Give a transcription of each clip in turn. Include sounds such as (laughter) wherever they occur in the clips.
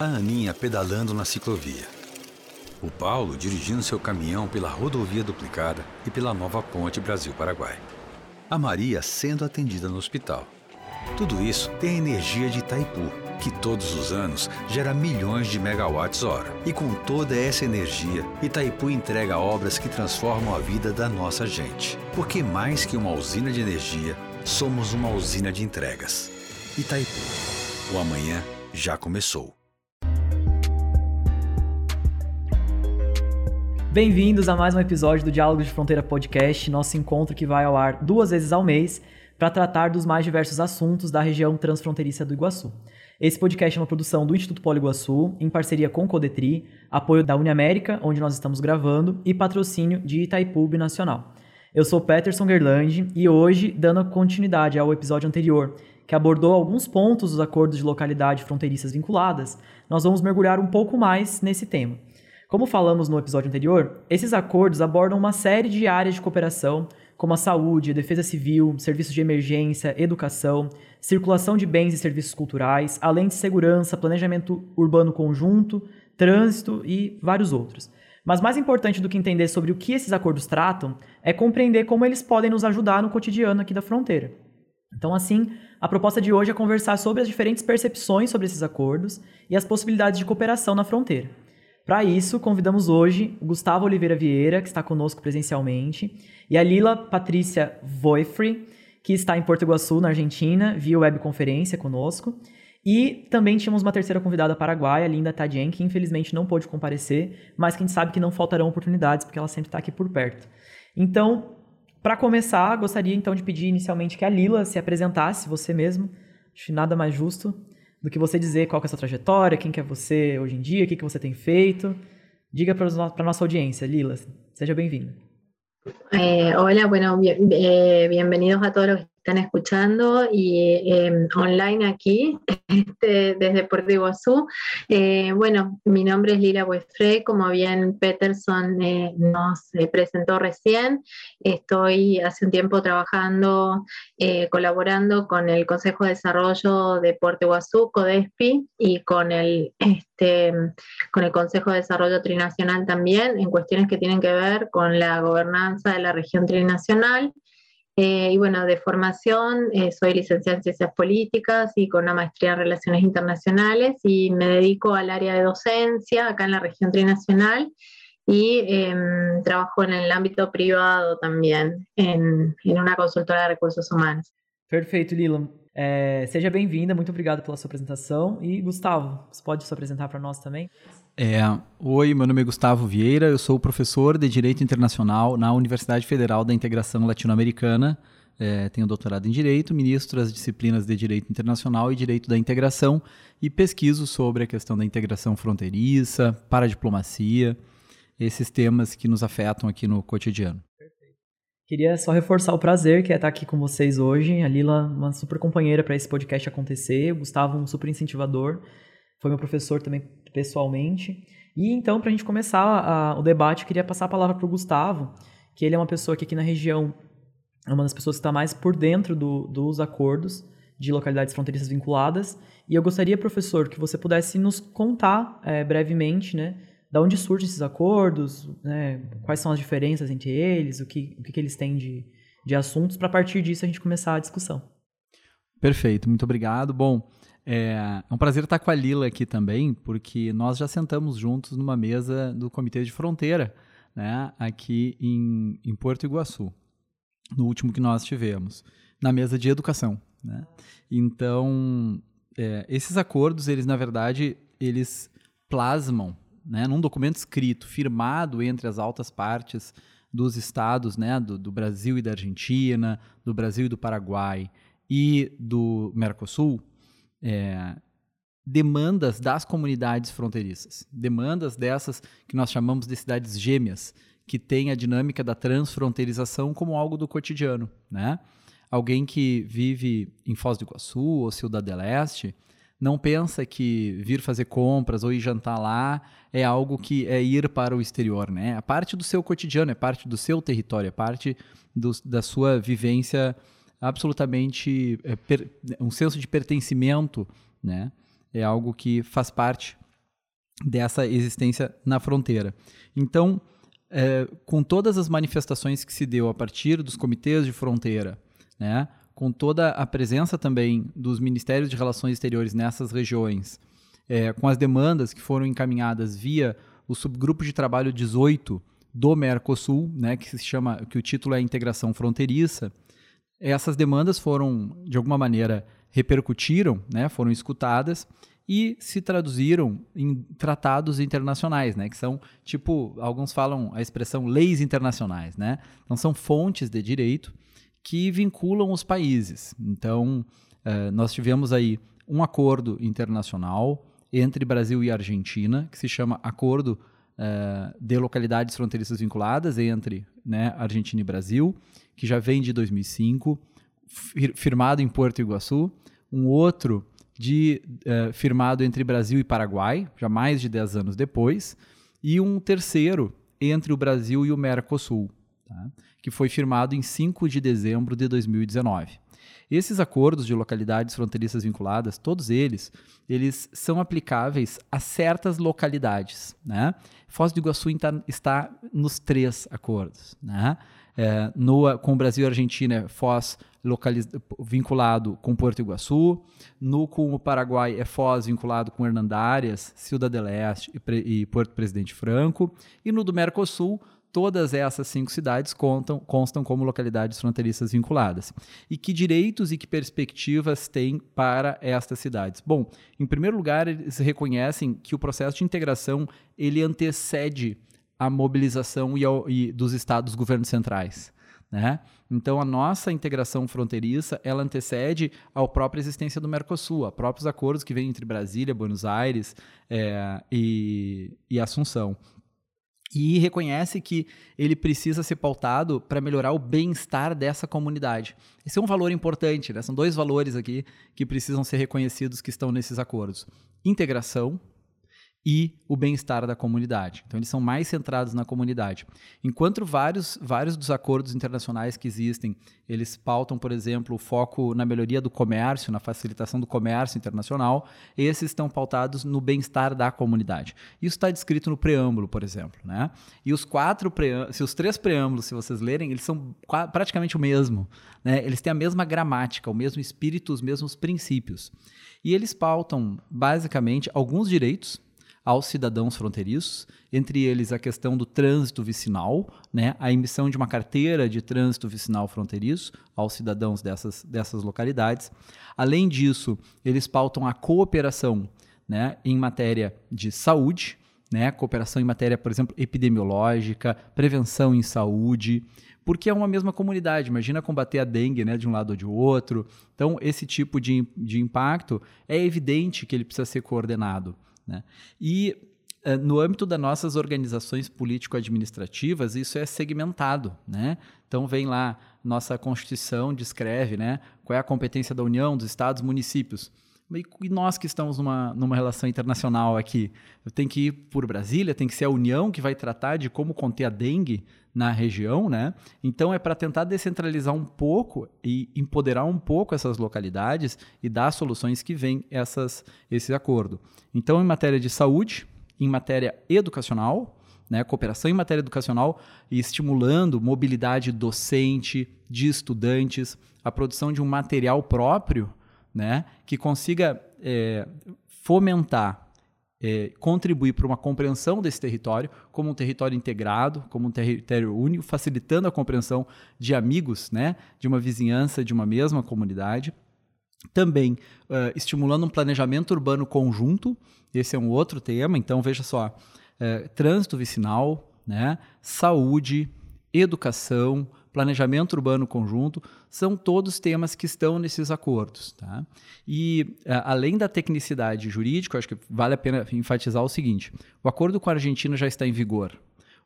A Aninha pedalando na ciclovia. O Paulo dirigindo seu caminhão pela rodovia duplicada e pela nova ponte Brasil-Paraguai. A Maria sendo atendida no hospital. Tudo isso tem a energia de Itaipu, que todos os anos gera milhões de megawatts-hora. E com toda essa energia, Itaipu entrega obras que transformam a vida da nossa gente. Porque mais que uma usina de energia, somos uma usina de entregas. Itaipu. O amanhã já começou. Bem-vindos a mais um episódio do Diálogos de Fronteira Podcast, nosso encontro que vai ao ar duas vezes ao mês para tratar dos mais diversos assuntos da região transfronteiriça do Iguaçu. Esse podcast é uma produção do Instituto Polo Iguaçu, em parceria com o Codetri, apoio da Uniamérica, onde nós estamos gravando, e patrocínio de Itaipu Nacional. Eu sou Peterson Gerland e hoje, dando continuidade ao episódio anterior, que abordou alguns pontos dos acordos de localidade fronteiriças vinculadas, nós vamos mergulhar um pouco mais nesse tema. Como falamos no episódio anterior, esses acordos abordam uma série de áreas de cooperação, como a saúde, defesa civil, serviços de emergência, educação, circulação de bens e serviços culturais, além de segurança, planejamento urbano conjunto, trânsito e vários outros. Mas mais importante do que entender sobre o que esses acordos tratam é compreender como eles podem nos ajudar no cotidiano aqui da fronteira. Então, assim, a proposta de hoje é conversar sobre as diferentes percepções sobre esses acordos e as possibilidades de cooperação na fronteira. Para isso, convidamos hoje o Gustavo Oliveira Vieira, que está conosco presencialmente, e a Lila Patrícia Voifre, que está em Porto Iguaçu, na Argentina, via webconferência conosco. E também tínhamos uma terceira convidada paraguaia, Linda Tadien, que infelizmente não pôde comparecer, mas que a gente sabe que não faltarão oportunidades, porque ela sempre está aqui por perto. Então, para começar, gostaria então de pedir inicialmente que a Lila se apresentasse, você mesmo. Acho nada mais justo do que você dizer qual é a sua trajetória, quem que é você hoje em dia, o que, que você tem feito. Diga para a nossa audiência, Lila. Seja bem-vinda. Eh, hola, bueno, bien, eh, bienvenidos a todos los están escuchando y em, online aquí (laughs) este, desde Puerto Iguazú. Eh, bueno, mi nombre es Lila Buefre, como bien Peterson eh, nos eh, presentó recién. Estoy hace un tiempo trabajando, colaborando con el Consejo de Desarrollo de Puerto Iguazú, CODESPI, y con el, este, con el Consejo de Desarrollo Trinacional también, en cuestiones que tienen que ver con la gobernanza de la región trinacional. Eh, y bueno, de formación eh, soy licenciada en Ciencias Políticas y con una maestría en Relaciones Internacionales y me dedico al área de docencia acá en la región trinacional y eh, trabajo en el ámbito privado también, en, en una consultora de recursos humanos. Perfeito, Lila. É, seja bem-vinda, muito obrigado pela sua apresentação. E Gustavo, você pode se apresentar para nós também? É, oi, meu nome é Gustavo Vieira, eu sou professor de Direito Internacional na Universidade Federal da Integração Latino-Americana. É, tenho doutorado em Direito, ministro das disciplinas de Direito Internacional e Direito da Integração e pesquiso sobre a questão da integração fronteiriça, para a diplomacia, esses temas que nos afetam aqui no cotidiano. Queria só reforçar o prazer que é estar aqui com vocês hoje. A Lila, uma super companheira para esse podcast acontecer, o Gustavo, um super incentivador foi meu professor também pessoalmente. E então, para a gente começar a, o debate, eu queria passar a palavra para o Gustavo, que ele é uma pessoa que aqui na região é uma das pessoas que está mais por dentro do, dos acordos de localidades fronteiriças vinculadas. E eu gostaria, professor, que você pudesse nos contar é, brevemente, né, da onde surgem esses acordos, né, quais são as diferenças entre eles, o que, o que, que eles têm de, de assuntos, para a partir disso a gente começar a discussão. Perfeito, muito obrigado. Bom, é, é um prazer estar com a Lila aqui também, porque nós já sentamos juntos numa mesa do Comitê de Fronteira, né, aqui em, em Porto Iguaçu, no último que nós tivemos, na mesa de educação. Né? Então, é, esses acordos, eles na verdade, eles plasmam, né, num documento escrito, firmado entre as altas partes dos estados, né, do, do Brasil e da Argentina, do Brasil e do Paraguai e do Mercosul, é, demandas das comunidades fronteiriças, demandas dessas que nós chamamos de cidades gêmeas, que têm a dinâmica da transfronteirização como algo do cotidiano, né? Alguém que vive em Foz do Iguaçu ou Ciudad Leste não pensa que vir fazer compras ou ir jantar lá é algo que é ir para o exterior, né? É parte do seu cotidiano, é parte do seu território, é parte do, da sua vivência absolutamente é, per, um senso de pertencimento, né? É algo que faz parte dessa existência na fronteira. Então, é, com todas as manifestações que se deu a partir dos comitês de fronteira, né, com toda a presença também dos ministérios de relações exteriores nessas regiões, é, com as demandas que foram encaminhadas via o subgrupo de trabalho 18 do Mercosul, né, que se chama, que o título é integração fronteiriça, essas demandas foram de alguma maneira repercutiram, né, foram escutadas e se traduziram em tratados internacionais, né, que são tipo, alguns falam a expressão leis internacionais, né? Então são fontes de direito que vinculam os países. Então, eh, nós tivemos aí um acordo internacional entre Brasil e Argentina, que se chama Acordo eh, de Localidades Fronteiriças Vinculadas entre né, Argentina e Brasil, que já vem de 2005, firmado em Porto Iguaçu. Um outro de, uh, firmado entre Brasil e Paraguai, já mais de 10 anos depois. E um terceiro entre o Brasil e o Mercosul, tá? que foi firmado em 5 de dezembro de 2019. Esses acordos de localidades fronteiriças vinculadas, todos eles, eles são aplicáveis a certas localidades. Né? Foz do Iguaçu está nos três acordos. Né? É, no, com o Brasil e a Argentina, é Foz vinculado com Porto Iguaçu. No com o Paraguai é Foz vinculado com Hernandárias, Ciudad del Este e, e Porto Presidente Franco. E no do Mercosul, todas essas cinco cidades contam, constam como localidades fronteiriças vinculadas. E que direitos e que perspectivas têm para estas cidades? Bom, em primeiro lugar, eles reconhecem que o processo de integração ele antecede a mobilização e, ao, e dos estados governos centrais. Né? Então, a nossa integração fronteiriça ela antecede à própria existência do Mercosul, a próprios acordos que vêm entre Brasília, Buenos Aires é, e, e Assunção e reconhece que ele precisa ser pautado para melhorar o bem-estar dessa comunidade. Esse é um valor importante, né? são dois valores aqui que precisam ser reconhecidos que estão nesses acordos: integração e o bem-estar da comunidade. Então, eles são mais centrados na comunidade. Enquanto vários, vários dos acordos internacionais que existem, eles pautam, por exemplo, o foco na melhoria do comércio, na facilitação do comércio internacional, esses estão pautados no bem-estar da comunidade. Isso está descrito no preâmbulo, por exemplo. Né? E os quatro se os três preâmbulos, se vocês lerem, eles são praticamente o mesmo. Né? Eles têm a mesma gramática, o mesmo espírito, os mesmos princípios. E eles pautam, basicamente, alguns direitos aos cidadãos fronteiriços, entre eles a questão do trânsito vicinal, né, a emissão de uma carteira de trânsito vicinal fronteiriço aos cidadãos dessas, dessas localidades. Além disso, eles pautam a cooperação né, em matéria de saúde, né, cooperação em matéria, por exemplo, epidemiológica, prevenção em saúde, porque é uma mesma comunidade. Imagina combater a dengue né, de um lado ou de outro. Então, esse tipo de, de impacto é evidente que ele precisa ser coordenado. Né? E eh, no âmbito das nossas organizações político-administrativas, isso é segmentado. Né? Então, vem lá, nossa Constituição descreve né, qual é a competência da União, dos estados, municípios. E nós que estamos numa, numa relação internacional aqui, tem que ir por Brasília, tem que ser a União que vai tratar de como conter a dengue na região, né? Então é para tentar descentralizar um pouco e empoderar um pouco essas localidades e dar soluções que vêm essas, esse acordo. Então, em matéria de saúde, em matéria educacional, né, cooperação em matéria educacional e estimulando mobilidade docente de estudantes, a produção de um material próprio né, que consiga é, fomentar, é, contribuir para uma compreensão desse território como um território integrado, como um território único, facilitando a compreensão de amigos, né, de uma vizinhança, de uma mesma comunidade. Também uh, estimulando um planejamento urbano conjunto, esse é um outro tema, então veja só, uh, trânsito vicinal, né, saúde, educação, planejamento urbano conjunto, são todos temas que estão nesses acordos. Tá? E, além da tecnicidade jurídica, acho que vale a pena enfatizar o seguinte: o acordo com a Argentina já está em vigor.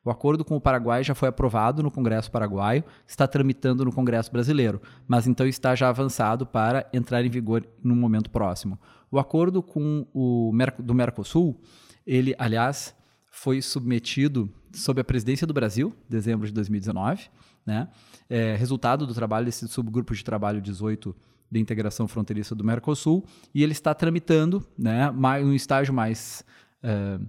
O acordo com o Paraguai já foi aprovado no Congresso Paraguaio, está tramitando no Congresso Brasileiro, mas então está já avançado para entrar em vigor no momento próximo. O acordo com o do Mercosul, ele, aliás, foi submetido sob a presidência do Brasil, dezembro de 2019, né? É, resultado do trabalho desse subgrupo de trabalho 18 de integração fronteiriça do Mercosul, e ele está tramitando, né, mais, um estágio mais, uh,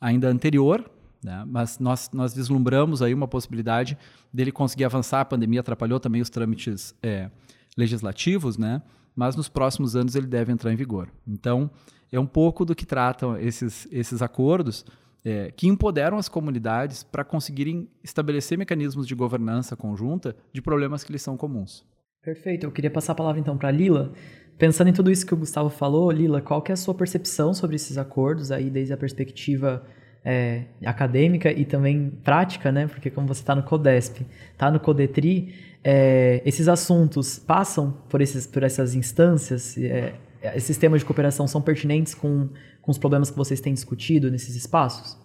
ainda anterior, né? mas nós, nós vislumbramos aí uma possibilidade dele conseguir avançar. A pandemia atrapalhou também os trâmites é, legislativos, né? mas nos próximos anos ele deve entrar em vigor. Então, é um pouco do que tratam esses, esses acordos é, que empoderam as comunidades para conseguirem estabelecer mecanismos de governança conjunta de problemas que lhes são comuns. Perfeito. Eu queria passar a palavra então para Lila. Pensando em tudo isso que o Gustavo falou, Lila, qual que é a sua percepção sobre esses acordos aí desde a perspectiva é, acadêmica e também prática, né? Porque como você está no Codesp, está no Codetri, é, esses assuntos passam por, esses, por essas instâncias, é, esses temas de cooperação são pertinentes com, com os problemas que vocês têm discutido nesses espaços?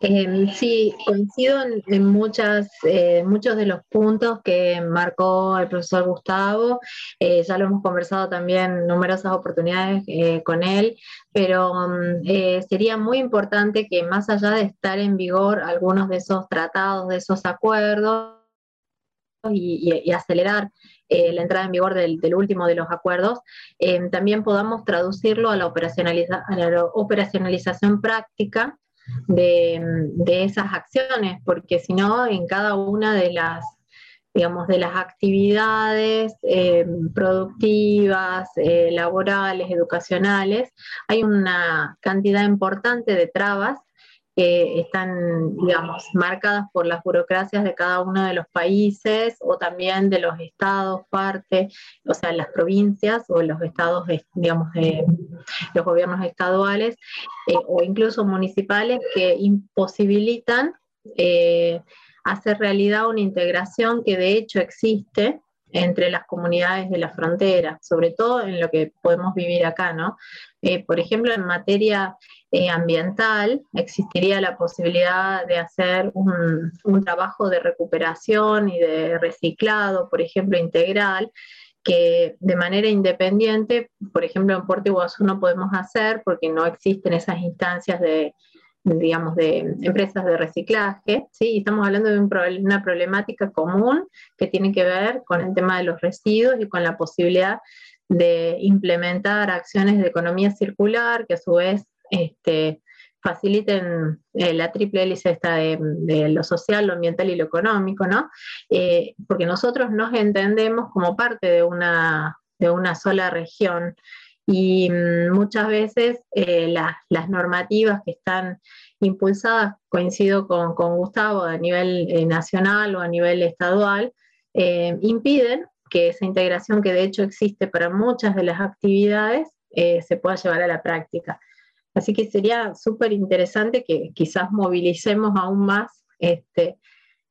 Eh, sí, coincido en, en eh, muchos de los puntos que marcó el profesor Gustavo. Eh, ya lo hemos conversado también en numerosas oportunidades eh, con él, pero mm, eh, sería muy importante que más allá de estar en vigor algunos de esos tratados, de esos acuerdos, y, y acelerar eh, la entrada en vigor del, del, último de los acuerdos, eh, también podamos traducirlo a la, operacionalización práctica de, esas acciones, porque si no, en cada una de las digamos, de las actividades eh, productivas, laborales, educacionales, hay una cantidad importante de trabas están, digamos, marcadas por las burocracias de cada uno de los países o también de los estados, parte, o sea, las provincias o los estados, digamos, de los gobiernos estaduales eh, o incluso municipales que imposibilitan eh, hacer realidad una integración que de hecho existe entre las comunidades de la frontera, sobre todo en lo que podemos vivir acá, ¿no? Eh, por ejemplo, en materia eh, ambiental existiría la posibilidad de hacer un, trabajo de recuperación y de reciclado, por ejemplo, integral, que de manera independiente, por ejemplo, en Puerto Iguazú no podemos hacer porque no existen esas instancias de digamos, de empresas de reciclaje, ¿sí? estamos hablando de un, una problemática común que tiene que ver con el tema de los residuos y con la posibilidad de implementar acciones de economía circular que a su vez este, faciliten eh, la triple hélice esta de, lo social, lo ambiental y lo económico, ¿no? Eh, porque nosotros nos entendemos como parte de una, de una sola región y mm, muchas veces eh, la, las normativas que están impulsadas, coincido con, con Gustavo, a nivel nacional o a nivel estadual, impiden que esa integración que de hecho existe para muchas de las actividades se pueda llevar a la práctica. Así que sería súper interesante que quizás movilicemos aún más, este,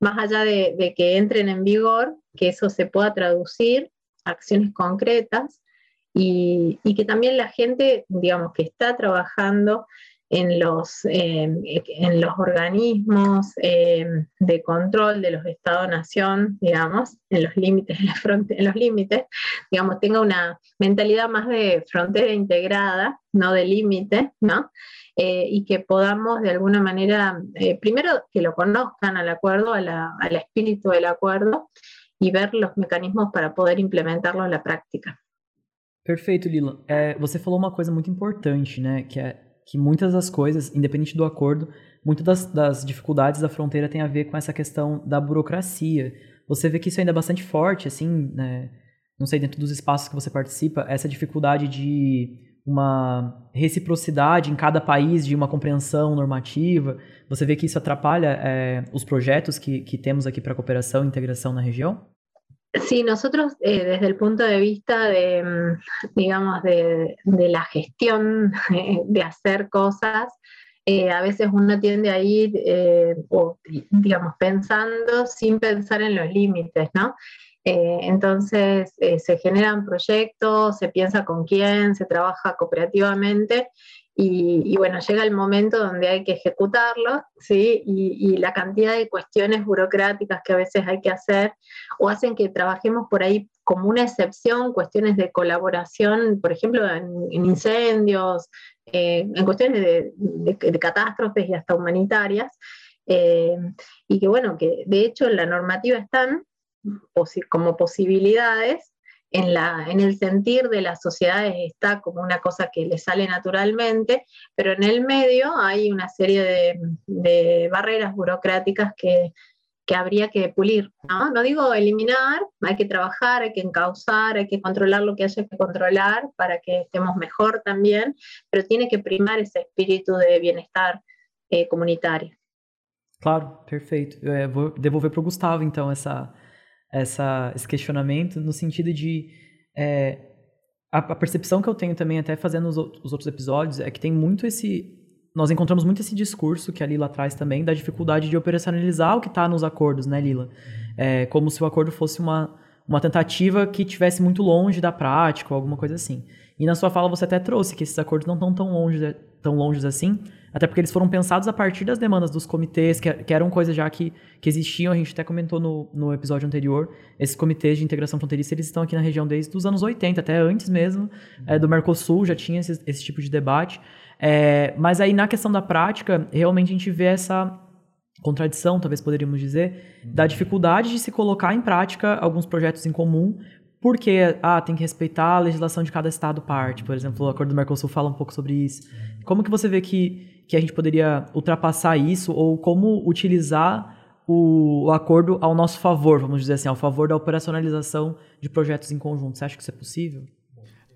más allá de, que entren en vigor, que eso se pueda traducir a acciones concretas y, y, que también la gente, digamos, que está trabajando en los, eh, en los organismos eh, de control de los Estados-Nación, digamos, en los límites, (laughs) en, en, los límites, digamos, tenga una mentalidad más de frontera integrada, no de límite, ¿no? Eh, y que podamos de alguna manera, eh, primero que lo conozcan al acuerdo, a la, al espíritu del acuerdo, y ver los mecanismos para poder implementarlo en la práctica. Perfeito, Lila. É, você falou uma coisa muito importante, né? Que é que muitas das coisas, independente do acordo, muitas das, das dificuldades da fronteira tem a ver com essa questão da burocracia. Você vê que isso ainda é bastante forte, assim, né? Não sei, dentro dos espaços que você participa, essa dificuldade de uma reciprocidade em cada país, de uma compreensão normativa. Você vê que isso atrapalha é, os projetos que, que temos aqui para cooperação e integração na região? Sí, nosotros eh, desde el punto de vista de, mm, digamos, de, la gestión, (laughs) de hacer cosas, eh, a veces uno tiende a ir, eh, o, digamos, pensando sin pensar en los límites, ¿no? Eh, entonces eh, se generan proyectos, se piensa con quién, se trabaja cooperativamente y, bueno, llega el momento donde hay que ejecutarlo, ¿sí? Y, la cantidad de cuestiones burocráticas que a veces hay que hacer o hacen que trabajemos por ahí como una excepción, cuestiones de colaboración, por ejemplo, en, en incendios, eh, en cuestiones de, catástrofes y hasta humanitarias, eh, y que bueno, que de hecho en la normativa están como posibilidades en, la, en el sentir de las sociedades está como una cosa que le sale naturalmente, pero en el medio hay una serie de, de barreras burocráticas que, que habría que pulir. ¿no? ¿no? digo eliminar, hay que trabajar, hay que encauzar, hay que controlar lo que haya que controlar para que estemos mejor también, pero tiene que primar esse espírito de bem-estar eh, comunitário. Claro, perfeito. É, vou devolver para Gustavo, então, essa, essa, esse questionamento, no sentido de. É, a, a, percepção que eu tenho também, até fazendo os, os outros episódios, é que tem muito esse. Nós encontramos muito esse discurso que a Lila traz também, da dificuldade de operacionalizar o que está nos acordos, né, Lila? É, como se o acordo fosse uma, uma tentativa que tivesse muito longe da prática, ou alguma coisa assim. E na sua fala você até trouxe que esses acordos não estão tão longe, tão longe assim, até porque eles foram pensados a partir das demandas dos comitês, que, que eram coisas já que, que existiam, a gente até comentou no, no episódio anterior, esses comitês de integração fronteiriça, eles estão aqui na região desde os anos 80, até antes mesmo é, do Mercosul, já tinha esse, esse tipo de debate. É, mas aí na questão da prática, realmente a gente vê essa contradição, talvez poderíamos dizer, da dificuldade de se colocar em prática alguns projetos em comum, porque ah, tem que respeitar a legislação de cada estado parte, por exemplo, o Acordo do Mercosul fala um pouco sobre isso. Como que você vê que, que a gente poderia ultrapassar isso ou como utilizar o, o, acordo ao nosso favor, vamos dizer assim, ao favor da operacionalização de projetos em conjunto? Você acha que isso é possível?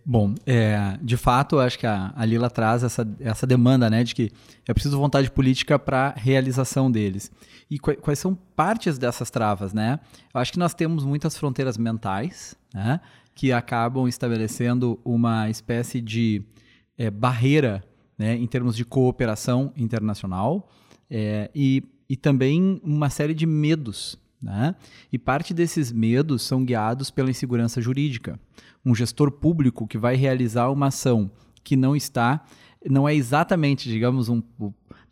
Bom, é, de fato, acho que a, a, Lila traz essa, essa demanda, né, de que é preciso vontade política para realização deles. E quais, quais são partes dessas travas, né? Eu acho que nós temos muitas fronteiras mentais, né, que acabam estabelecendo uma espécie de é, barreira, né, em termos de cooperação internacional é, e, e também uma série de medos, né? E parte desses medos são guiados pela insegurança jurídica um gestor público que vai realizar uma ação que não está, não é exatamente, digamos, um,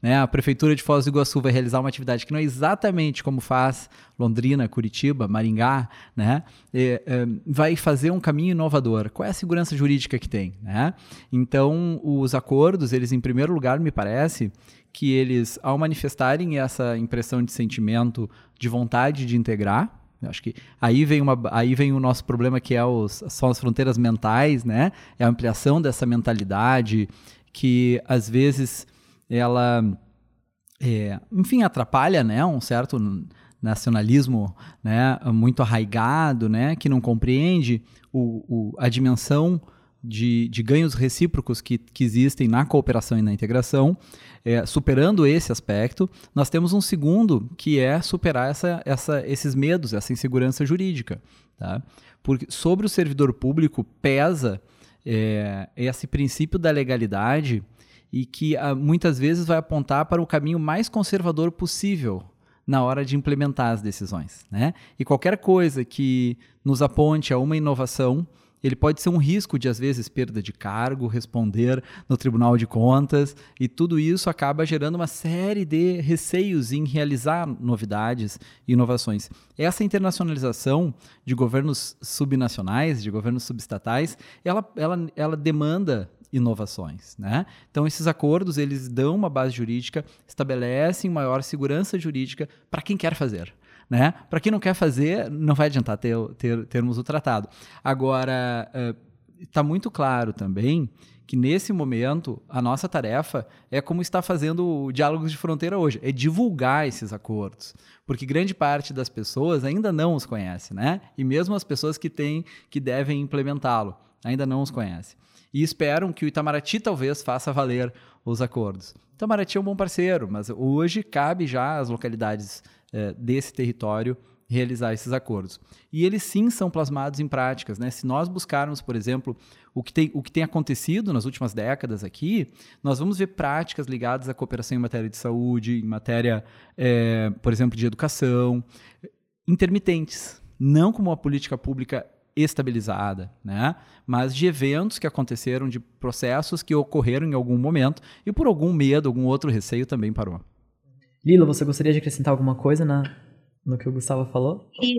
né, a Prefeitura de Foz do Iguaçu vai realizar uma atividade que não é exatamente como faz Londrina, Curitiba, Maringá, né, é, é, vai fazer um caminho inovador. Qual é a segurança jurídica que tem? Né? Então, os acordos, eles, em primeiro lugar, me parece que eles, ao manifestarem essa impressão de sentimento, de vontade de integrar, Acho que aí vem, uma, aí vem o nosso problema que é os, são as fronteiras mentais, né? É a ampliação dessa mentalidade que às vezes ela, é, enfim, atrapalha, né? Um certo nacionalismo, né? Muito arraigado, né? Que não compreende o, o a dimensão de, de ganhos recíprocos que, que existem na cooperação e na integração. É, superando esse aspecto, nós temos um segundo que é superar essa, essa, esses medos, essa insegurança jurídica. Tá? Porque sobre o servidor público pesa é, esse princípio da legalidade e que ah, muitas vezes vai apontar para o caminho mais conservador possível na hora de implementar as decisões. Né? E qualquer coisa que nos aponte a uma inovação ele pode ser um risco de, às vezes, perda de cargo, responder no Tribunal de Contas, e tudo isso acaba gerando uma série de receios em realizar novidades e inovações. Essa internacionalização de governos subnacionais, de governos subestatais, ela, ela, ela demanda inovações, né? Então esses acordos eles dão uma base jurídica, estabelecem maior segurança jurídica para quem quer fazer né? Para quem não quer fazer, não vai adiantar ter, ter, termos o tratado. Agora, está uh, muito claro também que nesse momento a nossa tarefa é como está fazendo o Diálogos de Fronteira hoje, é divulgar esses acordos, porque grande parte das pessoas ainda não os conhece, né? E mesmo as pessoas que têm, que devem implementá-lo, ainda não os conhecem. E esperam que o Itamaraty talvez faça valer os acordos. Itamaraty é um bom parceiro, mas hoje cabe já às localidades é, desse território realizar esses acordos. E eles sim são plasmados em práticas. Né? Se nós buscarmos, por exemplo, o que, tem, o que tem acontecido nas últimas décadas aqui, nós vamos ver práticas ligadas à cooperação em matéria de saúde, em matéria, é, por exemplo, de educação, intermitentes, não como uma política pública estabilizada, né? mas de eventos que aconteceram, de processos que ocorreram em algum momento e por algum medo, algum outro receio também parou. Lila, você gostaria de acrescentar alguma coisa na, no que o Gustavo falou? Sí,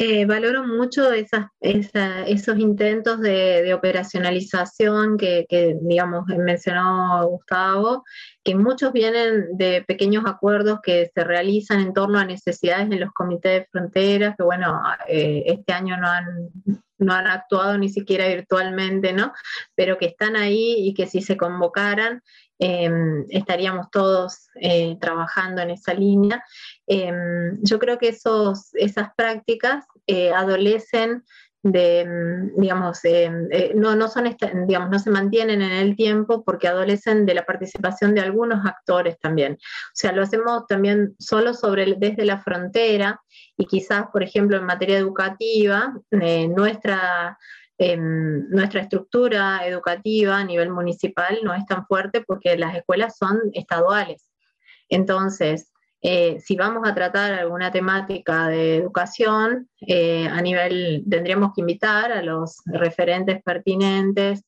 Eh, valoro mucho esas, esos intentos de, operacionalización que, digamos, mencionó Gustavo, que muchos vienen de pequeños acuerdos que se realizan en torno a necesidades en los comités de fronteras, que bueno, eh, este año no han, no han actuado ni siquiera virtualmente, ¿no? Pero que están ahí y que si se convocaran, Em, estaríamos todos eh, trabajando en esa línea. Em, yo creo que esos, esas prácticas eh, adolecen de, em, digamos, eh, no, no, son digamos, no se mantienen en el tiempo porque adolecen de la participación de algunos actores también. O sea, lo hacemos también solo sobre, desde la frontera y quizás, por ejemplo, en materia educativa, nuestra nuestra estructura educativa a nivel municipal no es tan fuerte porque las escuelas son estaduales. Entonces, eh, si vamos a tratar alguna temática de educación, eh, a nivel tendríamos que invitar a los referentes pertinentes.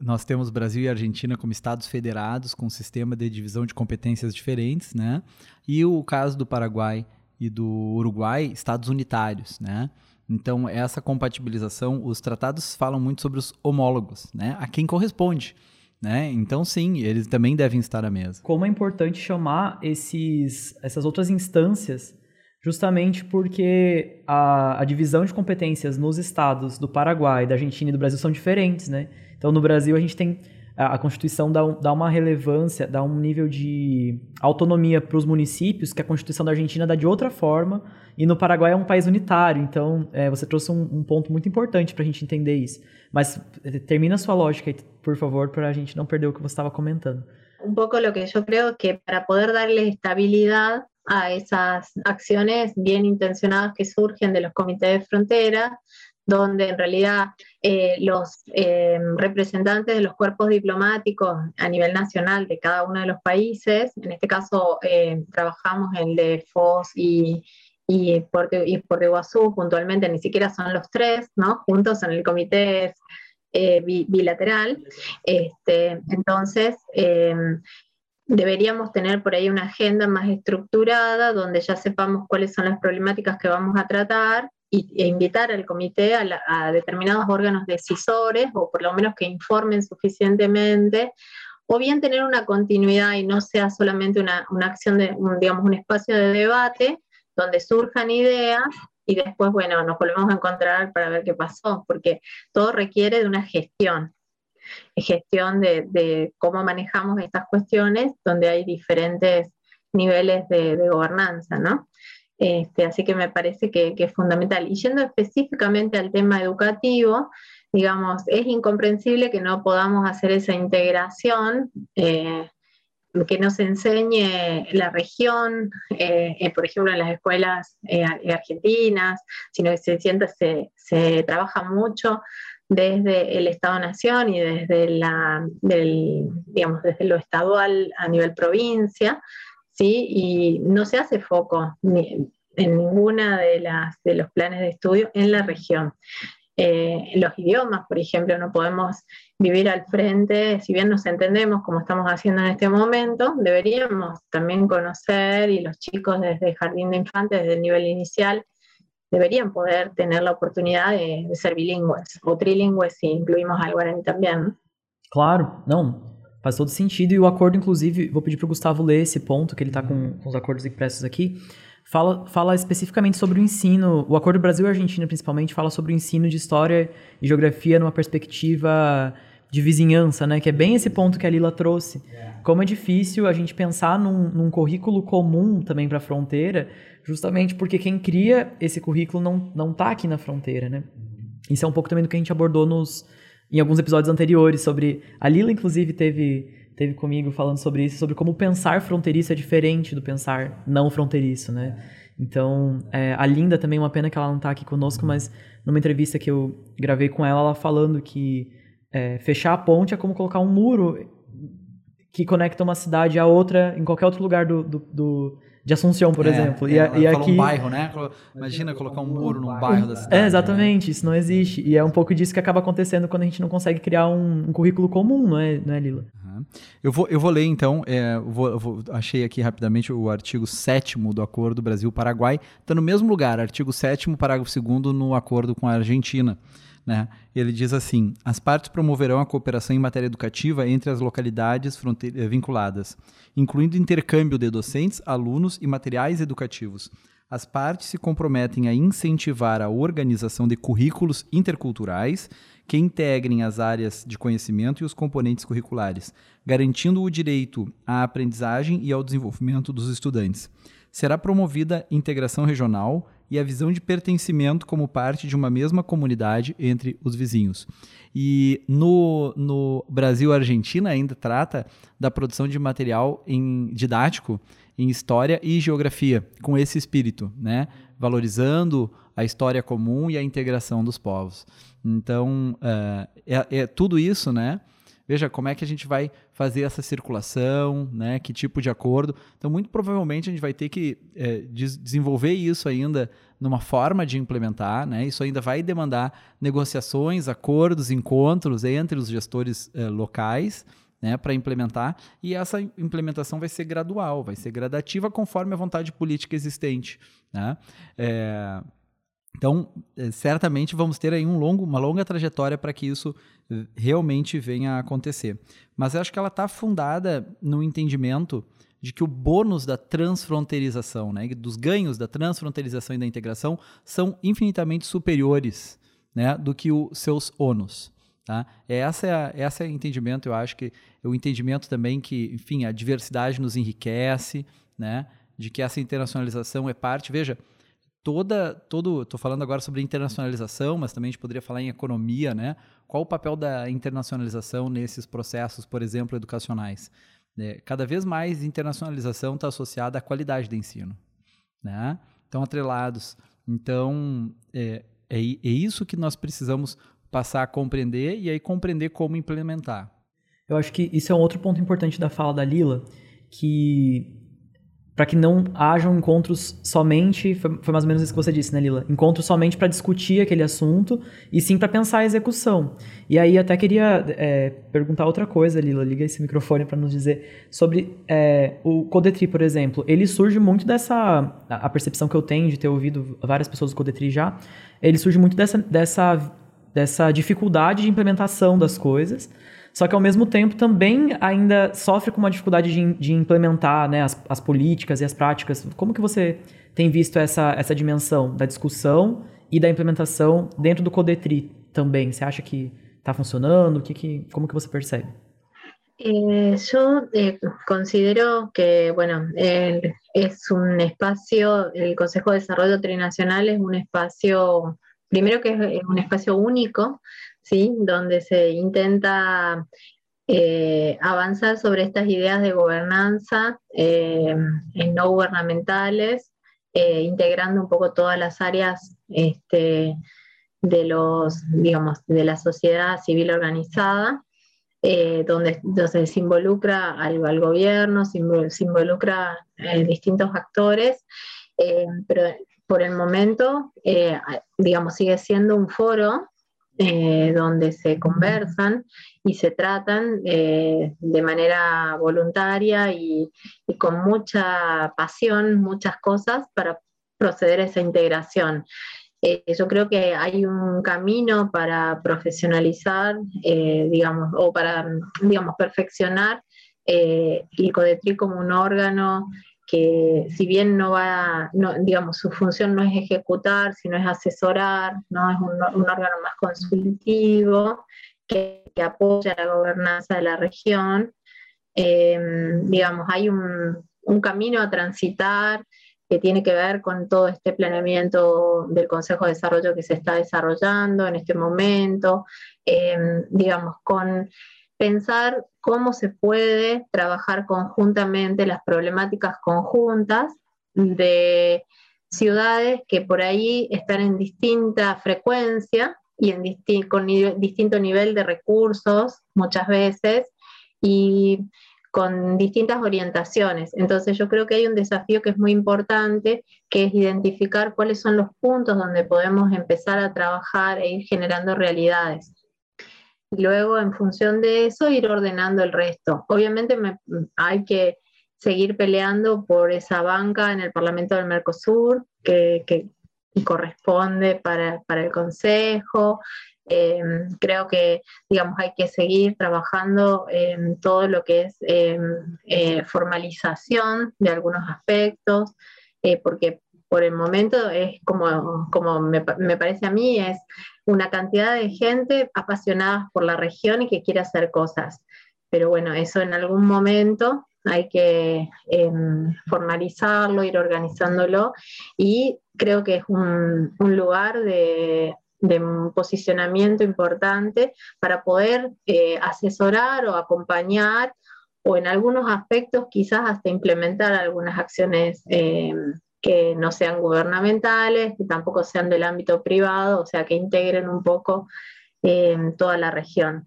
Nós temos Brasil e Argentina como estados federados com sistema de divisão de competências diferentes, né? E o caso do Paraguai e do Uruguai, estados unitários, né? Então, essa compatibilização, os tratados falam muito sobre os homólogos, né? A quem corresponde. Né? Então, sim, eles também devem estar à mesa. Como é importante chamar esses, essas outras instâncias, justamente porque a, a divisão de competências nos estados do Paraguai, da Argentina e do Brasil são diferentes. Né? Então, no Brasil, a gente tem a, Constituição dá, dá uma relevância, dá um nível de autonomia para os municípios que a Constituição da Argentina dá de outra forma, e no Paraguai é um país unitário, então é, você trouxe um, um, ponto muito importante para a gente entender isso. Mas eh, termina a sua lógica por favor, para a gente não perder o que você estava comentando. Um pouco o que eu creio que para poder darle estabilidade a esas acciones bien intencionadas que surgen de los comités de frontera, donde en realidad eh, los eh, representantes de los cuerpos diplomáticos a nivel nacional de cada uno de los países, en este caso eh, trabajamos el de FOS y, y, Puerto, y Iguazú puntualmente, ni siquiera son los tres, ¿no? juntos en el comité bilateral. Este, entonces, deberíamos tener por ahí una agenda más estructurada donde ya sepamos cuáles son las problemáticas que vamos a tratar e invitar al comité a, determinados órganos decisores o por lo menos que informen suficientemente o bien tener una continuidad y no sea solamente una, una acción de, digamos, un espacio de debate donde surjan ideas y después, bueno, nos volvemos a encontrar para ver qué pasó, porque todo requiere de una gestión, gestión de, de cómo manejamos estas cuestiones, donde hay diferentes niveles de, de gobernanza, ¿no? Este, así que me parece que, es fundamental. Y yendo específicamente al tema educativo, digamos, es incomprensible que no podamos hacer esa integración, eh, que nos enseñe la región, eh, eh, por ejemplo, en las escuelas argentinas, sino que se sienta, se, se trabaja mucho desde el Estado-Nación y desde, la, digamos, desde lo estadual a nivel provincia, ¿sí? Y no se hace foco en ninguna de, las, de los planes de estudio en la región. Eh, los idiomas, por ejemplo, no podemos vivir al frente, si bien nos entendemos como estamos haciendo en este momento, deberíamos también conocer y los chicos desde el jardín de infantes, desde el nivel inicial, deberían poder tener la oportunidad de, de ser bilingües o trilingües si incluimos al guaraní también. Claro, não. Faz todo sentido. E o acordo, inclusive, vou pedir para o Gustavo ler esse ponto, que ele está com, com, os acordos impressos aqui. Fala, fala especificamente sobre o ensino. O acordo Brasil e Argentina, principalmente, fala sobre o ensino de história e geografia numa perspectiva de vizinhança, né? Que é bem esse ponto que a Lila trouxe. Como é difícil a gente pensar num, num currículo comum também para a fronteira, justamente porque quem cria esse currículo não, não tá aqui na fronteira, né? Isso é um pouco também do que a gente abordou nos, em alguns episódios anteriores sobre. A Lila, inclusive, teve, teve comigo falando sobre isso, sobre como pensar fronteiriço é diferente do pensar não fronteiriço, né? Então, é, a Linda também, uma pena que ela não está aqui conosco, mas numa entrevista que eu gravei com ela, ela falando que é, fechar a ponte é como colocar um muro que conecta uma cidade a outra em qualquer outro lugar do, do, do de Assunção, por é, exemplo. É, e, e aqui um bairro, né? Imagina colocar um muro num bairro da cidade. É, exatamente, né? isso não existe. E é um pouco disso que acaba acontecendo quando a gente não consegue criar um, um currículo comum, não é, não é Lila? Uhum. Eu vou, eu vou ler então, é, eu vou, eu vou, achei aqui rapidamente o artigo 7 do Acordo Brasil-Paraguai, está no mesmo lugar, artigo 7 parágrafo 2 no acordo com a Argentina. Né? Ele diz assim: as partes promoverão a cooperação em matéria educativa entre as localidades eh, vinculadas, incluindo intercâmbio de docentes, alunos e materiais educativos. As partes se comprometem a incentivar a organização de currículos interculturais que integrem as áreas de conhecimento e os componentes curriculares, garantindo o direito à aprendizagem e ao desenvolvimento dos estudantes. Será promovida integração regional e a visão de pertencimento como parte de uma mesma comunidade entre os vizinhos. E no, no Brasil, Argentina ainda trata da produção de material em, didático em história e geografia, com esse espírito, né? valorizando a história comum e a integração dos povos. Então, uh, é, é, tudo isso, né? Veja como é que a gente vai fazer essa circulação, né? Que tipo de acordo. Então, muito provavelmente a gente vai ter que é, des desenvolver isso ainda numa forma de implementar, né? Isso ainda vai demandar negociações, acordos, encontros entre os gestores é, locais, né? Para implementar. E essa implementação vai ser gradual, vai ser gradativa conforme a vontade política existente, né? É, então, é, certamente vamos ter aí um longo, uma longa trajetória para que isso realmente venha a acontecer. Mas eu acho que ela está fundada no entendimento de que o bônus da transfronteirização, né, dos ganhos da transfronteirização e da integração são infinitamente superiores né, do que os seus ônus. Tá? Essa é, esse é o entendimento, eu acho que é o entendimento também que, enfim, a diversidade nos enriquece, né, de que essa internacionalização é parte. Veja, toda, todo, estou falando agora sobre internacionalização, mas também a gente poderia falar em economia, né? Qual o papel da internacionalização nesses processos, por exemplo, educacionais? É, cada vez mais internacionalização está associada à qualidade do ensino, né? Estão atrelados. Então, é, é, é isso que nós precisamos passar a compreender e aí compreender como implementar. Eu acho que isso é um outro ponto importante da fala da Lila, que para que não hajam encontros somente, foi, foi, mais ou menos isso que você disse, né, Lila? Encontros somente para discutir aquele assunto e sim para pensar a execução. E aí até queria é, perguntar outra coisa, Lila, liga esse microfone para nos dizer sobre é, o Codetri, por exemplo. Ele surge muito dessa, a percepção que eu tenho de ter ouvido várias pessoas do Codetri já, ele surge muito dessa, dessa, dessa dificuldade de implementação das coisas, só que ao mesmo tempo também ainda sofre com uma dificuldade de, de implementar né, as, as, políticas e as práticas. Como que você tem visto essa, essa dimensão da discussão e da implementação dentro do Codetri também? Você acha que está funcionando? Que, que, como que você percebe? Eh, yo eh, considero que, bueno, eh, es un espacio, el Consejo de Desarrollo Trinacional es un espacio, primero que es un espacio único, ¿sí? donde se intenta eh, avanzar sobre estas ideas de gobernanza eh, en no gubernamentales, eh, integrando un poco todas las áreas este, de los, digamos, de la sociedad civil organizada, donde, se involucra al, gobierno, se, involucra distintos actores, pero por el momento, digamos, sigue siendo un foro eh, donde se conversan y se tratan eh, de manera voluntaria y, con mucha pasión muchas cosas para proceder a esa integración. Eh, yo creo que hay un camino para profesionalizar, digamos, o para, digamos, perfeccionar el CODETRI como un órgano que si bien no va, digamos, su función no es ejecutar, sino es asesorar, ¿no? es un, órgano más consultivo que, apoya la gobernanza de la región. Eh, digamos, hay un, camino a transitar que tiene que ver con todo este planeamiento del Consejo de Desarrollo que se está desarrollando en este momento, eh, digamos, con pensar cómo se puede trabajar conjuntamente las problemáticas conjuntas de ciudades que por ahí están en distinta frecuencia y con distinto nivel de recursos muchas veces y con distintas orientaciones. Entonces yo creo que hay un desafío que es muy importante, que es identificar cuáles son los puntos donde podemos empezar a trabajar e ir generando realidades. Y luego en función de eso ir ordenando el resto. Obviamente hay que seguir peleando por esa banca en el Parlamento del Mercosur que, corresponde para, el Consejo. Em, creo que, digamos, hay que seguir trabajando en todo lo que es em, eh, formalización de algunos aspectos, eh, porque por el momento es como, como me, parece a mí, es una cantidad de gente apasionada por la región y que quiere hacer cosas. Pero bueno, eso en algún momento hay que em, formalizarlo, ir organizándolo y creo que es un, lugar de, posicionamiento importante para poder eh, asesorar o acompañar o en algunos aspectos quizás hasta implementar algunas acciones em, que no sean gubernamentales, que tampoco sean del ámbito privado, o sea, que integren un poco eh, toda la región.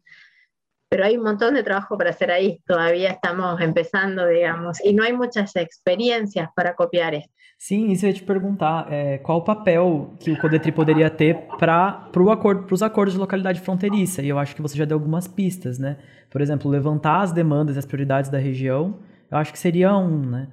Pero hay un montón de trabajo para hacer ahí, todavía estamos empezando, digamos, e não há muitas experiências para copiar isso. Sim, isso eu ia te perguntar, qual o papel que o Codetri poderia ter para pro os acordos de localidade fronteiriça? E eu acho que você já deu algumas pistas, né? Por exemplo, levantar as demandas e as prioridades da região, eu acho que seria um, né?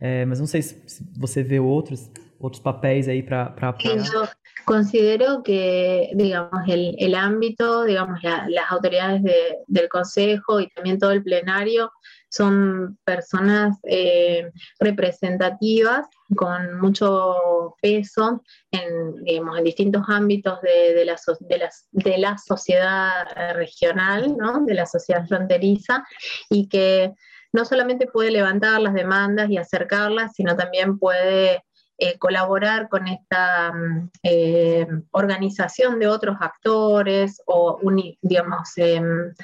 É, mas não sei se, se você vê outros otros papeles ahí para apoyar? Yo considero que, digamos, el, el ámbito, digamos, las autoridades de, del Consejo y también todo el plenario son personas eh, representativas con mucho peso en, digamos, en distintos ámbitos de, de, la, de, la, de la sociedad regional, ¿no? de la sociedad fronteriza, y que no solamente puede levantar las demandas y acercarlas, sino también puede eh, colaborar con esta mm, eh, organización de otros actores o, digamos, em,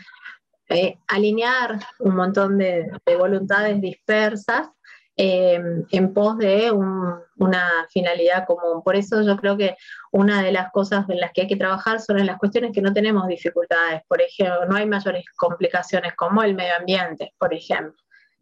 eh, alinear un montón de, voluntades dispersas em, en pos de una finalidad común. Por eso yo creo que una de las cosas en las que hay que trabajar son en las cuestiones que no tenemos dificultades. Por ejemplo, no hay mayores complicaciones como el medio ambiente, por ejemplo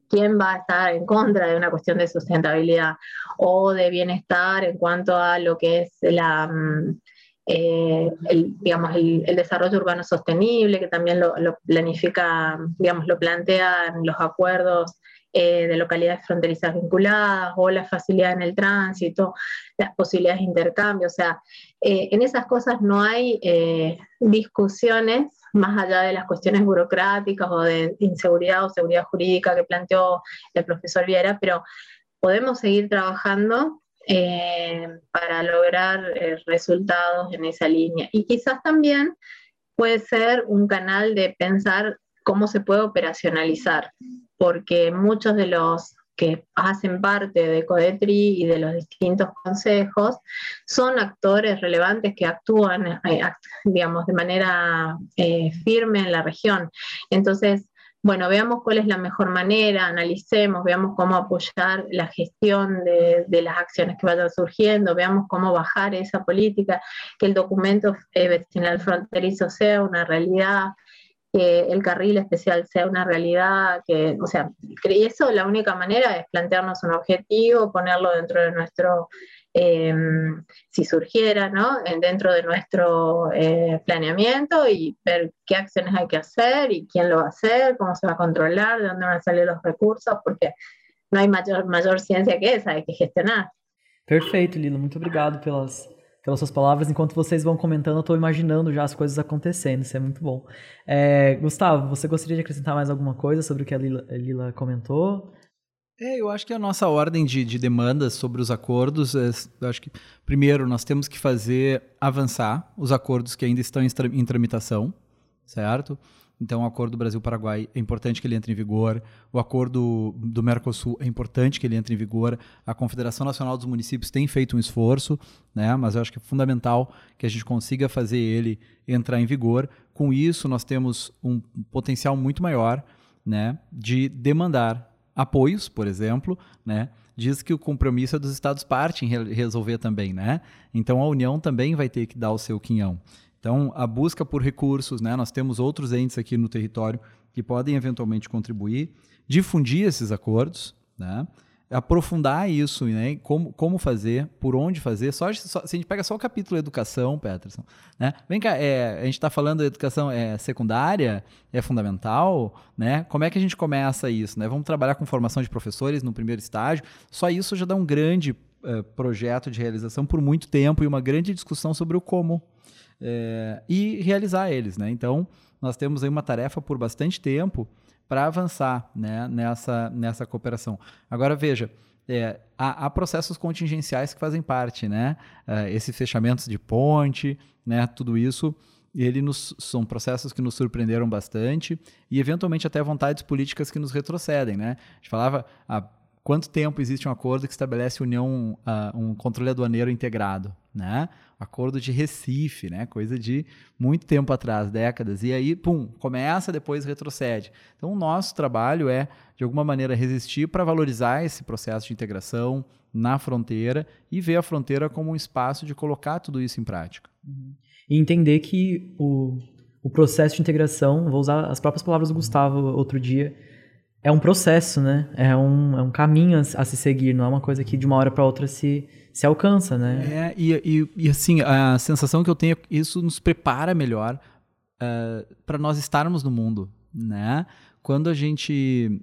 quién va a estar en contra de una cuestión de sustentabilidad o de bienestar en cuanto a lo que es la, mm, eh, el, digamos, el, desarrollo urbano sostenible, que también lo, planifica, digamos, lo plantean los acuerdos eh, de localidades fronterizas vinculadas o la facilidad en el tránsito, las posibilidades de intercambio. O sea, eh, en esas cosas no hay discusiones más allá de las cuestiones burocráticas o de inseguridad o seguridad jurídica que planteó el profesor Viera, pero podemos seguir trabajando eh, para lograr eh, resultados en esa línea. Y quizás también puede ser un canal de pensar cómo se puede operacionalizar, porque muchos de los que hacen parte de CODETRI y de los distintos consejos, son actores relevantes que actúan, eh, digamos, de manera eh, firme en la región. Entonces, bueno, veamos cuál es la mejor manera, analicemos, veamos cómo apoyar la gestión de, las acciones que vayan surgiendo, veamos cómo bajar esa política, que el documento eh, vecinal fronterizo sea una realidad, que el carril especial sea una realidad, que, o sea, eso la única manera es plantearnos un objetivo, ponerlo dentro de nuestro, em, si surgiera, ¿no? Dentro de nuestro eh, planeamiento y ver qué acciones hay que hacer y quién lo va a hacer, cómo se va a controlar, de dónde van a salir los recursos, porque no hay mayor, mayor ciencia que esa, hay que gestionar. Perfeito, Lila. Muito obrigado pelas pelas suas palavras. Enquanto vocês vão comentando, eu estou imaginando já as coisas acontecendo. Isso é muito bom. É, Gustavo, você gostaria de acrescentar mais alguma coisa sobre o que a Lila, a Lila comentou? É, eu acho que a nossa ordem de, de demandas sobre os acordos, é, eu acho que, primeiro, nós temos que fazer avançar os acordos que ainda estão em, em tramitação, certo? Então, o acordo Brasil-Paraguai é importante que ele entre em vigor. O acordo do Mercosul é importante que ele entre em vigor. A Confederação Nacional dos Municípios tem feito um esforço, né? mas eu acho que é fundamental que a gente consiga fazer ele entrar em vigor. Com isso, nós temos um potencial muito maior né, de demandar apoios, por exemplo, né? diz que o compromisso é dos estados parte em resolver também, né? Então a União também vai ter que dar o seu quinhão. Então, a busca por recursos, né? nós temos outros entes aqui no território que podem eventualmente contribuir, difundir esses acordos, né? aprofundar isso, né? Como, como fazer, por onde fazer. Só, só, se a gente pega só o capítulo educação, Peterson, né? Vem cá, é, a gente está falando da educação é secundária, é fundamental, né? Como é que a gente começa isso, né? Vamos trabalhar com formação de professores no primeiro estágio. Só isso já dá um grande uh, projeto de realização por muito tempo e uma grande discussão sobre o como é, e realizar eles, né? Então, nós temos aí uma tarefa por bastante tempo para avançar né, nessa, nessa cooperação. Agora, veja, é, há, há, processos contingenciais que fazem parte, né? Uh, esses fechamentos de ponte, né? Tudo isso, ele nos, são processos que nos surpreenderam bastante e, eventualmente, até vontades políticas que nos retrocedem, né? A gente falava há quanto tempo existe um acordo que estabelece união, uh, um controle aduaneiro integrado, né? Acordo de Recife, né? Coisa de muito tempo atrás, décadas. E aí, pum, começa, depois retrocede. Então, o nosso trabalho é, de alguma maneira, resistir para valorizar esse processo de integração na fronteira e ver a fronteira como um espaço de colocar tudo isso em prática. Uhum. E entender que o, o processo de integração, vou usar as próprias palavras do Gustavo outro dia, é um processo, né? É um, é um caminho a, a se seguir, não é uma coisa que de uma hora para outra se, se alcança, né? É, e, e, e, assim, a sensação que eu tenho é que isso nos prepara melhor uh, eh, para nós estarmos no mundo, né? Quando a gente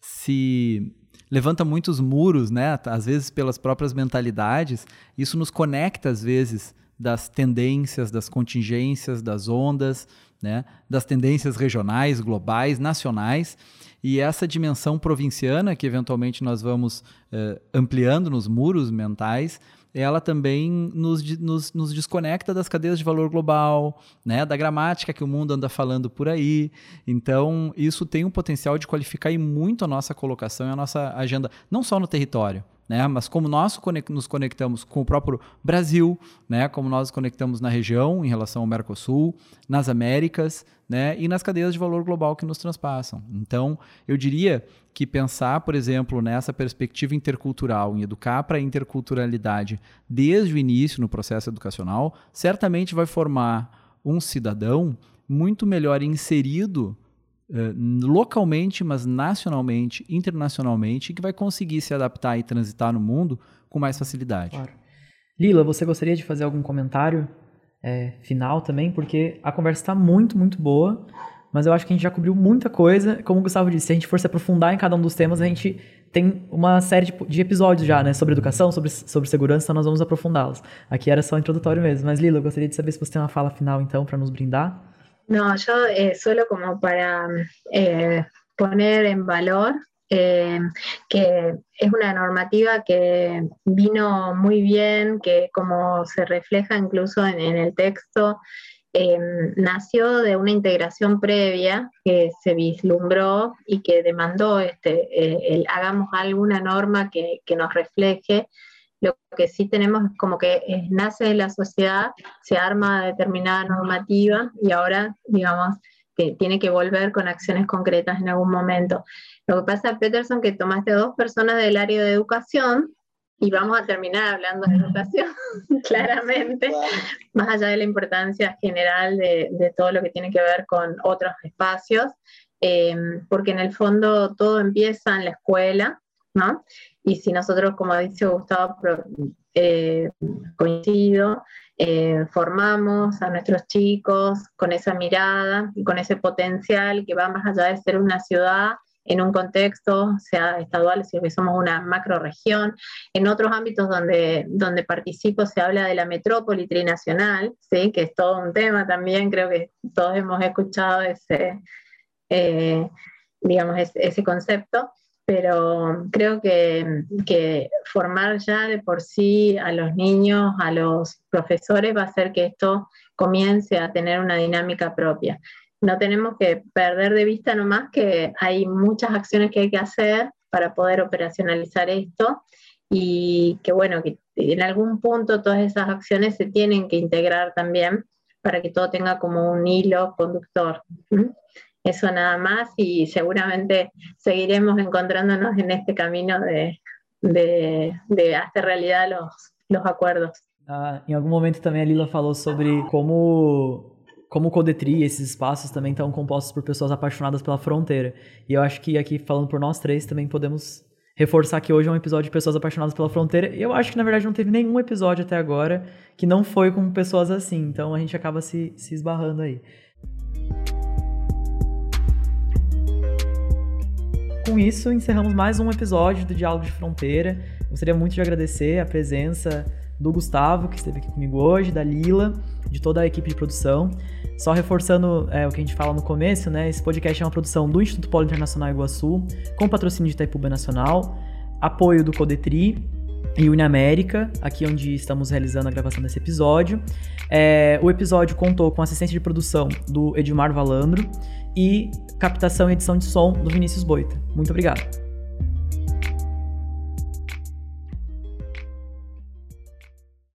se levanta muitos muros, né? Às vezes pelas próprias mentalidades, isso nos conecta às vezes das tendências, das contingências, das ondas, né? Das tendências regionais, globais, nacionais e essa dimensão provinciana, que eventualmente nós vamos uh, ampliando nos muros mentais, ela também nos, nos, nos, desconecta das cadeias de valor global, né, da gramática que o mundo anda falando por aí. Então, isso tem um potencial de qualificar muito a nossa colocação e a nossa agenda, não só no território, né? Mas como nós nos conectamos com o próprio Brasil, né? Como nós nos conectamos na região em relação ao Mercosul, nas Américas, né? E nas cadeias de valor global que nos transpassam. Então, eu diria que pensar, por exemplo, nessa perspectiva intercultural, em educar para a interculturalidade desde o início no processo educacional, certamente vai formar um cidadão muito melhor inserido eh, localmente, mas nacionalmente, internacionalmente, que vai conseguir se adaptar e transitar no mundo com mais facilidade. Claro. Lila, você gostaria de fazer algum comentário é, final também? Porque a conversa está muito, muito boa, mas eu acho que a gente já cobriu muita coisa. Como o Gustavo disse, se a gente for se aprofundar em cada um dos temas, a gente tem uma série de, de episódios já, né? Sobre educação, sobre, sobre segurança, então nós vamos aprofundá-los. Aqui era só introdutório mesmo. Mas, Lila, eu gostaria de saber se você tem uma fala final, então, para nos brindar. No, yo eh, solo como para eh, poner en valor eh, que es una normativa que vino muy bien, que como se refleja incluso en, el texto, nació de una integración previa que se vislumbró y que demandó este, el, hagamos alguna norma que, que nos refleje lo que sí tenemos es como que eh, nace de la sociedad, se arma determinada normativa y ahora, digamos, que tiene que volver con acciones concretas en algún momento. Lo que pasa, Peterson, que tomaste dos personas del área de educación y vamos a terminar hablando de educación, (laughs) claramente, más allá de la importancia general de, todo lo que tiene que ver con otros espacios, eh, porque en el fondo todo empieza en la escuela, ¿no? Y si nosotros, como dice Gustavo, eh, coincido, eh, formamos a nuestros chicos con esa mirada con ese potencial que va más allá de ser una ciudad en un contexto, sea estadual, si somos una macro región. En otros ámbitos donde, donde participo se habla de la metrópoli trinacional, ¿sí? que es todo un tema también, creo que todos hemos escuchado ese, eh, digamos, ese concepto pero creo que, formar ya de por sí a los niños, a los profesores, va a hacer que esto comience a tener una dinámica propia. No tenemos que perder de vista nomás que hay muchas acciones que hay que hacer para poder operacionalizar esto y que bueno, que en algún punto todas esas acciones se tienen que integrar también para que todo tenga como un hilo conductor. Eso nada más y seguramente seguiremos encontrándonos en este camino de, de, de hacer realidad los, los acuerdos. Ah, em algum momento também a Lila falou sobre como como o Codetri, esses espaços também estão compostos por pessoas apaixonadas pela fronteira. E eu acho que aqui, falando por nós três, também podemos reforçar que hoje é um episódio de pessoas apaixonadas pela fronteira. Eu acho que, na verdade, não teve nenhum episódio até agora que não foi com pessoas assim. Então a gente acaba se, se esbarrando aí. Com isso, encerramos mais um episódio do Diálogo de Fronteira. Gostaria muito de agradecer a presença do Gustavo, que esteve aqui comigo hoje, da Lila, de toda a equipe de produção. Só reforçando é, o que a gente fala no começo, né? Esse podcast é uma produção do Instituto Polo Internacional Iguaçu, com patrocínio de Itaipuba Nacional, apoio do Codetri e Uniamérica, aqui onde estamos realizando a gravação desse episódio. É, o episódio contou com assistência de produção do Edmar Valandro e captação e edição de som do Vinícius Boita. Muito obrigado.